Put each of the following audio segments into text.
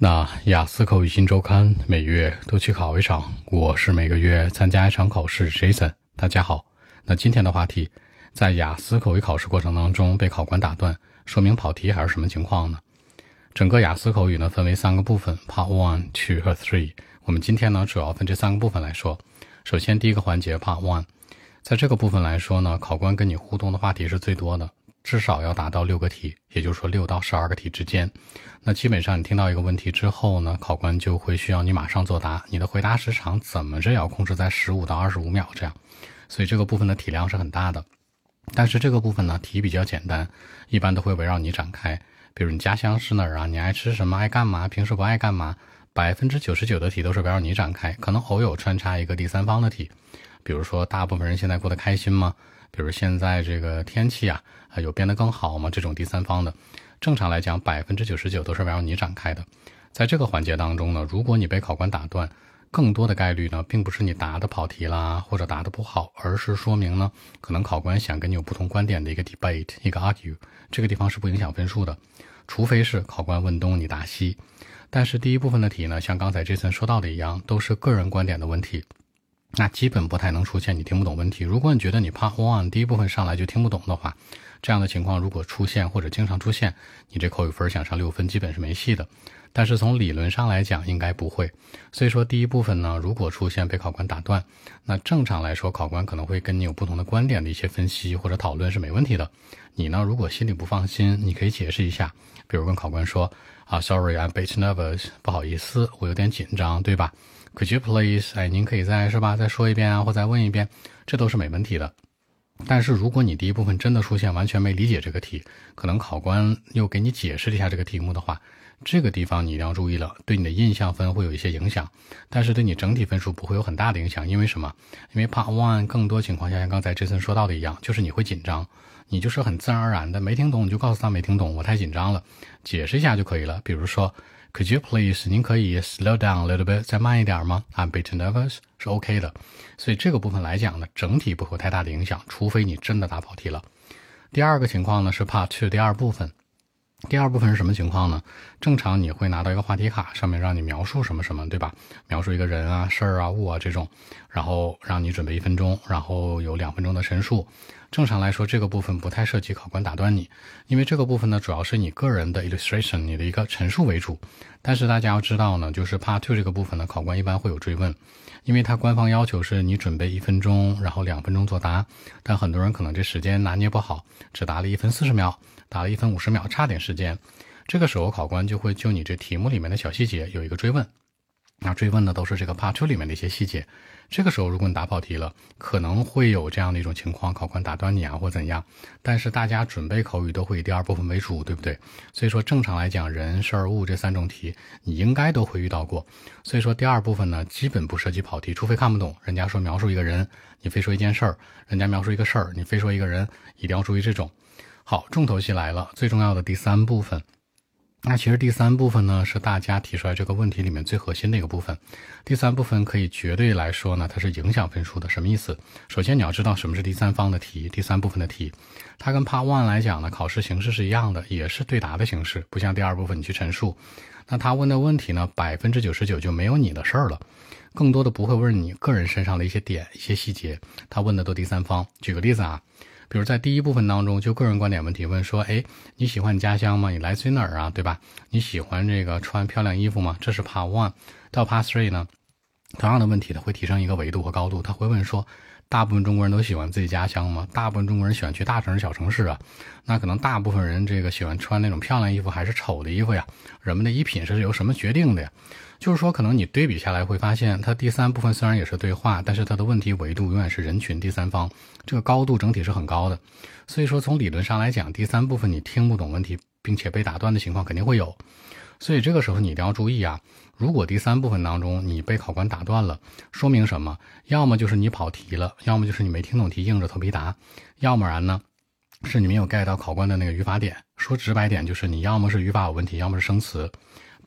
那雅思口语新周刊每月都去考一场，我是每个月参加一场考试。Jason，大家好。那今天的话题，在雅思口语考试过程当中被考官打断，说明跑题还是什么情况呢？整个雅思口语呢分为三个部分，Part One、Two 和 Three。我们今天呢主要分这三个部分来说。首先第一个环节 Part One，在这个部分来说呢，考官跟你互动的话题是最多的。至少要达到六个题，也就是说六到十二个题之间。那基本上你听到一个问题之后呢，考官就会需要你马上作答。你的回答时长怎么着也要控制在十五到二十五秒这样。所以这个部分的体量是很大的。但是这个部分呢，题比较简单，一般都会围绕你展开。比如你家乡是哪儿啊？你爱吃什么？爱干嘛？平时不爱干嘛？百分之九十九的题都是围绕你展开，可能偶有穿插一个第三方的题。比如说，大部分人现在过得开心吗？比如现在这个天气啊，啊有变得更好吗？这种第三方的，正常来讲百分之九十九都是围绕你展开的。在这个环节当中呢，如果你被考官打断，更多的概率呢，并不是你答的跑题啦，或者答的不好，而是说明呢，可能考官想跟你有不同观点的一个 debate，一个 argue，这个地方是不影响分数的，除非是考官问东你答西。但是第一部分的题呢，像刚才 Jason 说到的一样，都是个人观点的问题。那基本不太能出现你听不懂问题。如果你觉得你 Part One 第一部分上来就听不懂的话，这样的情况如果出现或者经常出现，你这口语分想上六分基本是没戏的。但是从理论上来讲，应该不会。所以说第一部分呢，如果出现被考官打断，那正常来说，考官可能会跟你有不同的观点的一些分析或者讨论是没问题的。你呢，如果心里不放心，你可以解释一下，比如跟考官说啊，Sorry，I'm bit nervous，不好意思，我有点紧张，对吧？Could you please？哎，您可以再是吧？再说一遍啊，或再问一遍，这都是没问题的。但是如果你第一部分真的出现完全没理解这个题，可能考官又给你解释了一下这个题目的话，这个地方你一定要注意了，对你的印象分会有一些影响，但是对你整体分数不会有很大的影响。因为什么？因为 Part One 更多情况下像刚才 Jason 说到的一样，就是你会紧张，你就是很自然而然的没听懂，你就告诉他没听懂，我太紧张了，解释一下就可以了。比如说。Could you please？您可以 slow down a little bit，再慢一点吗？I'm a bit nervous，是 OK 的。所以这个部分来讲呢，整体不会有太大的影响，除非你真的答跑题了。第二个情况呢是 Part Two 第二部分。第二部分是什么情况呢？正常你会拿到一个话题卡，上面让你描述什么什么，对吧？描述一个人啊、事儿啊、物啊这种，然后让你准备一分钟，然后有两分钟的陈述。正常来说，这个部分不太涉及考官打断你，因为这个部分呢，主要是你个人的 illustration，你的一个陈述为主。但是大家要知道呢，就是 part two 这个部分呢，考官一般会有追问，因为他官方要求是你准备一分钟，然后两分钟作答。但很多人可能这时间拿捏不好，只答了一分四十秒。答了一分五十秒，差点时间，这个时候考官就会就你这题目里面的小细节有一个追问，那追问的都是这个 part two 里面的一些细节。这个时候如果你答跑题了，可能会有这样的一种情况，考官打断你啊或怎样。但是大家准备口语都会以第二部分为主，对不对？所以说正常来讲，人事物这三种题你应该都会遇到过。所以说第二部分呢，基本不涉及跑题，除非看不懂。人家说描述一个人，你非说一件事儿；人家描述一个事儿，你非说一个人，一定要注意这种。好，重头戏来了，最重要的第三部分。那其实第三部分呢，是大家提出来这个问题里面最核心的一个部分。第三部分可以绝对来说呢，它是影响分数的。什么意思？首先你要知道什么是第三方的题，第三部分的题，它跟 Part One 来讲呢，考试形式是一样的，也是对答的形式，不像第二部分你去陈述。那他问的问题呢，百分之九十九就没有你的事儿了，更多的不会问你个人身上的一些点、一些细节，他问的都第三方。举个例子啊。比如在第一部分当中，就个人观点问题问说，哎，你喜欢你家乡吗？你来自于哪儿啊？对吧？你喜欢这个穿漂亮衣服吗？这是 Part One。到 Part Three 呢，同样的问题它会提升一个维度和高度，他会问说，大部分中国人都喜欢自己家乡吗？大部分中国人喜欢去大城市、小城市啊？那可能大部分人这个喜欢穿那种漂亮衣服还是丑的衣服呀？人们的衣品是由什么决定的呀？就是说，可能你对比下来会发现，它第三部分虽然也是对话，但是它的问题维度永远是人群第三方，这个高度整体是很高的。所以说，从理论上来讲，第三部分你听不懂问题，并且被打断的情况肯定会有。所以这个时候你一定要注意啊！如果第三部分当中你被考官打断了，说明什么？要么就是你跑题了，要么就是你没听懂题，硬着头皮答，要不然呢，是你没有 get 到考官的那个语法点。说直白点，就是你要么是语法有问题，要么是生词。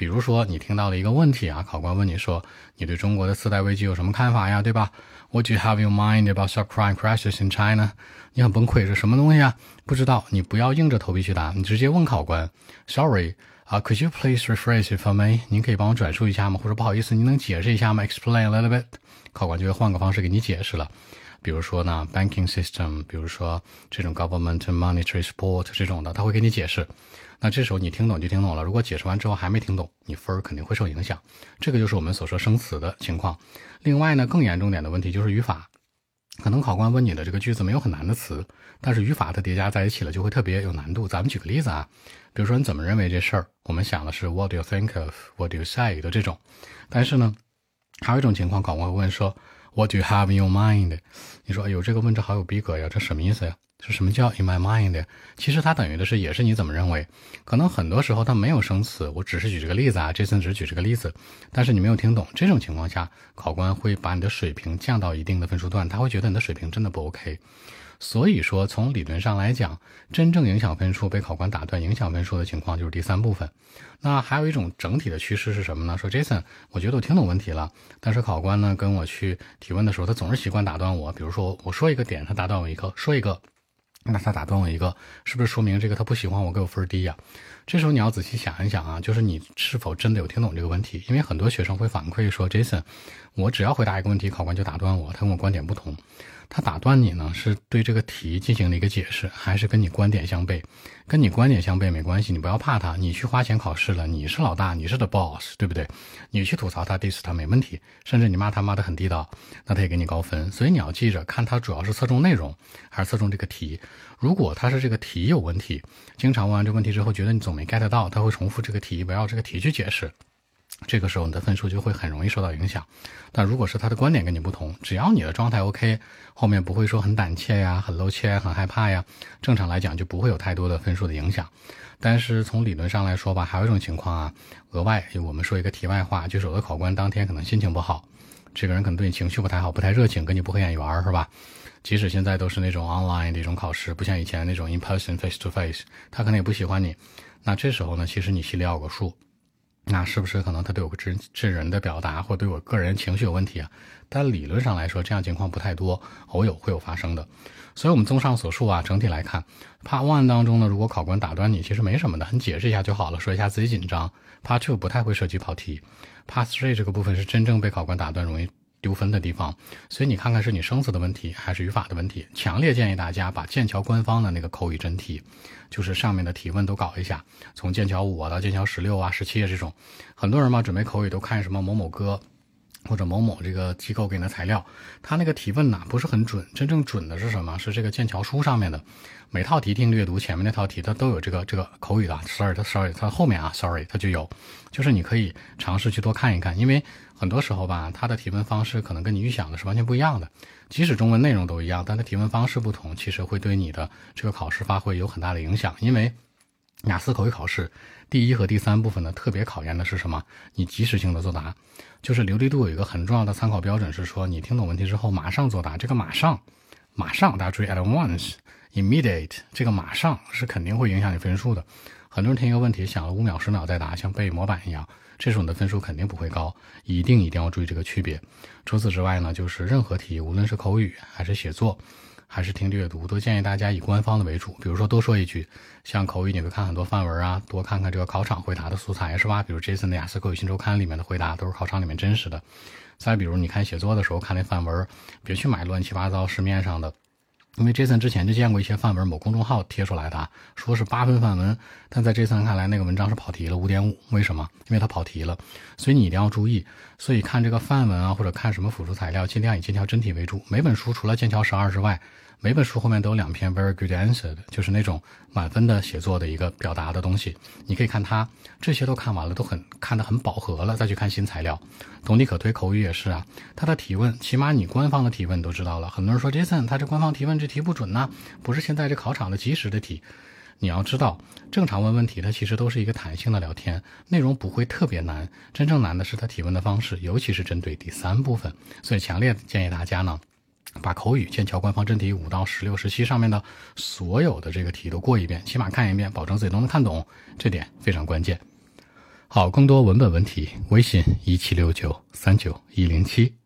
比如说，你听到了一个问题啊，考官问你说，你对中国的次贷危机有什么看法呀？对吧？What do you have your mind about subprime crisis in China？你很崩溃，是什么东西啊？不知道，你不要硬着头皮去答，你直接问考官。Sorry，啊，Could you please rephrase it for me？您可以帮我转述一下吗？或者不好意思，您能解释一下吗？Explain a little bit。考官就会换个方式给你解释了。比如说呢，banking system，比如说这种 government monetary support 这种的，他会给你解释。那这时候你听懂就听懂了。如果解释完之后还没听懂，你分儿肯定会受影响。这个就是我们所说生词的情况。另外呢，更严重点的问题就是语法。可能考官问你的这个句子没有很难的词，但是语法它叠加在一起了就会特别有难度。咱们举个例子啊，比如说你怎么认为这事儿？我们想的是 What do you think of？What do you say 的这种。但是呢，还有一种情况，考官会问说。What do you have in your mind？你说，哎呦，这个问着好有逼格呀，这什么意思呀？是什么叫 in my mind？其实它等于的是，也是你怎么认为。可能很多时候它没有生词，我只是举这个例子啊，这次只举这个例子，但是你没有听懂。这种情况下，考官会把你的水平降到一定的分数段，他会觉得你的水平真的不 OK。所以说，从理论上来讲，真正影响分数被考官打断、影响分数的情况就是第三部分。那还有一种整体的趋势是什么呢？说 Jason，我觉得我听懂问题了，但是考官呢跟我去提问的时候，他总是习惯打断我。比如说我说一个点，他打断我一个；说一个，那他打断我一个，是不是说明这个他不喜欢我，给我分低呀？这时候你要仔细想一想啊，就是你是否真的有听懂这个问题？因为很多学生会反馈说，Jason，我只要回答一个问题，考官就打断我，他跟我观点不同。他打断你呢，是对这个题进行了一个解释，还是跟你观点相悖？跟你观点相悖没关系，你不要怕他。你去花钱考试了，你是老大，你是 the boss，对不对？你去吐槽他，diss 他没问题，甚至你骂他骂得很地道，那他也给你高分。所以你要记着，看他主要是侧重内容，还是侧重这个题。如果他是这个题有问题，经常问完这问题之后，觉得你总没 get 到，他会重复这个题，围绕这个题去解释。这个时候你的分数就会很容易受到影响。但如果是他的观点跟你不同，只要你的状态 OK，后面不会说很胆怯呀、很露怯、很害怕呀，正常来讲就不会有太多的分数的影响。但是从理论上来说吧，还有一种情况啊，额外我们说一个题外话，就是有的考官当天可能心情不好，这个人可能对你情绪不太好，不太热情，跟你不合眼缘是吧？即使现在都是那种 online 的一种考试，不像以前那种 in person face to face，他可能也不喜欢你。那这时候呢，其实你心里要有个数。那是不是可能他对我这这人的表达，或对我个人情绪有问题啊？但理论上来说，这样情况不太多，偶有会有发生的。所以，我们综上所述啊，整体来看，Part One 当中呢，如果考官打断你，其实没什么的，你解释一下就好了，说一下自己紧张。Part Two 不太会涉及跑题，Part Three 这个部分是真正被考官打断容易。丢分的地方，所以你看看是你生词的问题还是语法的问题？强烈建议大家把剑桥官方的那个口语真题，就是上面的提问都搞一下，从剑桥五啊到剑桥十六啊、十七啊这种，很多人嘛准备口语都看什么某某歌。或者某某这个机构给你的材料，他那个提问呢不是很准，真正准的是什么？是这个剑桥书上面的，每套题听略读前面那套题，它都有这个这个口语的。，sorry，sorry，它后面啊 Sorry，它就有，就是你可以尝试去多看一看，因为很多时候吧，它的提问方式可能跟你预想的是完全不一样的。即使中文内容都一样，但它提问方式不同，其实会对你的这个考试发挥有很大的影响，因为。雅思口语考试第一和第三部分呢，特别考验的是什么？你及时性的作答，就是流利度有一个很重要的参考标准是说，你听懂问题之后马上作答。这个马上，马上，大家注意，at once，immediate，这个马上是肯定会影响你分数的。很多人听一个问题想了五秒、十秒再答，像背模板一样，这时候你的分数肯定不会高。一定一定要注意这个区别。除此之外呢，就是任何题，无论是口语还是写作。还是听阅读，都建议大家以官方的为主。比如说多说一句，像口语你会看很多范文啊，多看看这个考场回答的素材，是吧？比如 Jason 的雅思口语新周刊里面的回答都是考场里面真实的。再比如你看写作的时候看那范文，别去买乱七八糟市面上的。因为 Jason 之前就见过一些范文，某公众号贴出来的，说是八分范文，但在 Jason 看来，那个文章是跑题了，五点五。为什么？因为它跑题了。所以你一定要注意。所以看这个范文啊，或者看什么辅助材料，尽量以剑桥真题为主。每本书除了剑桥十二之外，每本书后面都有两篇 very good answer 的，就是那种满分的写作的一个表达的东西。你可以看它，这些都看完了，都很看得很饱和了，再去看新材料。动力可推口语也是啊，它的提问，起码你官方的提问都知道了。很多人说 Jason，他这官方提问这题不准呢，不是现在这考场的即时的题。你要知道，正常问问题，它其实都是一个弹性的聊天，内容不会特别难。真正难的是他提问的方式，尤其是针对第三部分。所以强烈建议大家呢。把口语剑桥官方真题五到十六、十七上面的所有的这个题都过一遍，起码看一遍，保证自己都能看懂，这点非常关键。好，更多文本文题，微信一七六九三九一零七。